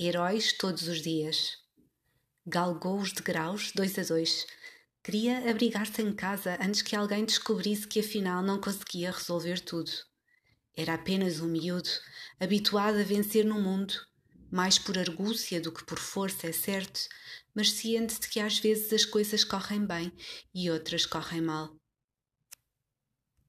Heróis todos os dias. Galgou os degraus, dois a dois. Queria abrigar-se em casa antes que alguém descobrisse que afinal não conseguia resolver tudo. Era apenas um miúdo, habituado a vencer no mundo, mais por argúcia do que por força, é certo, mas ciente de que às vezes as coisas correm bem e outras correm mal.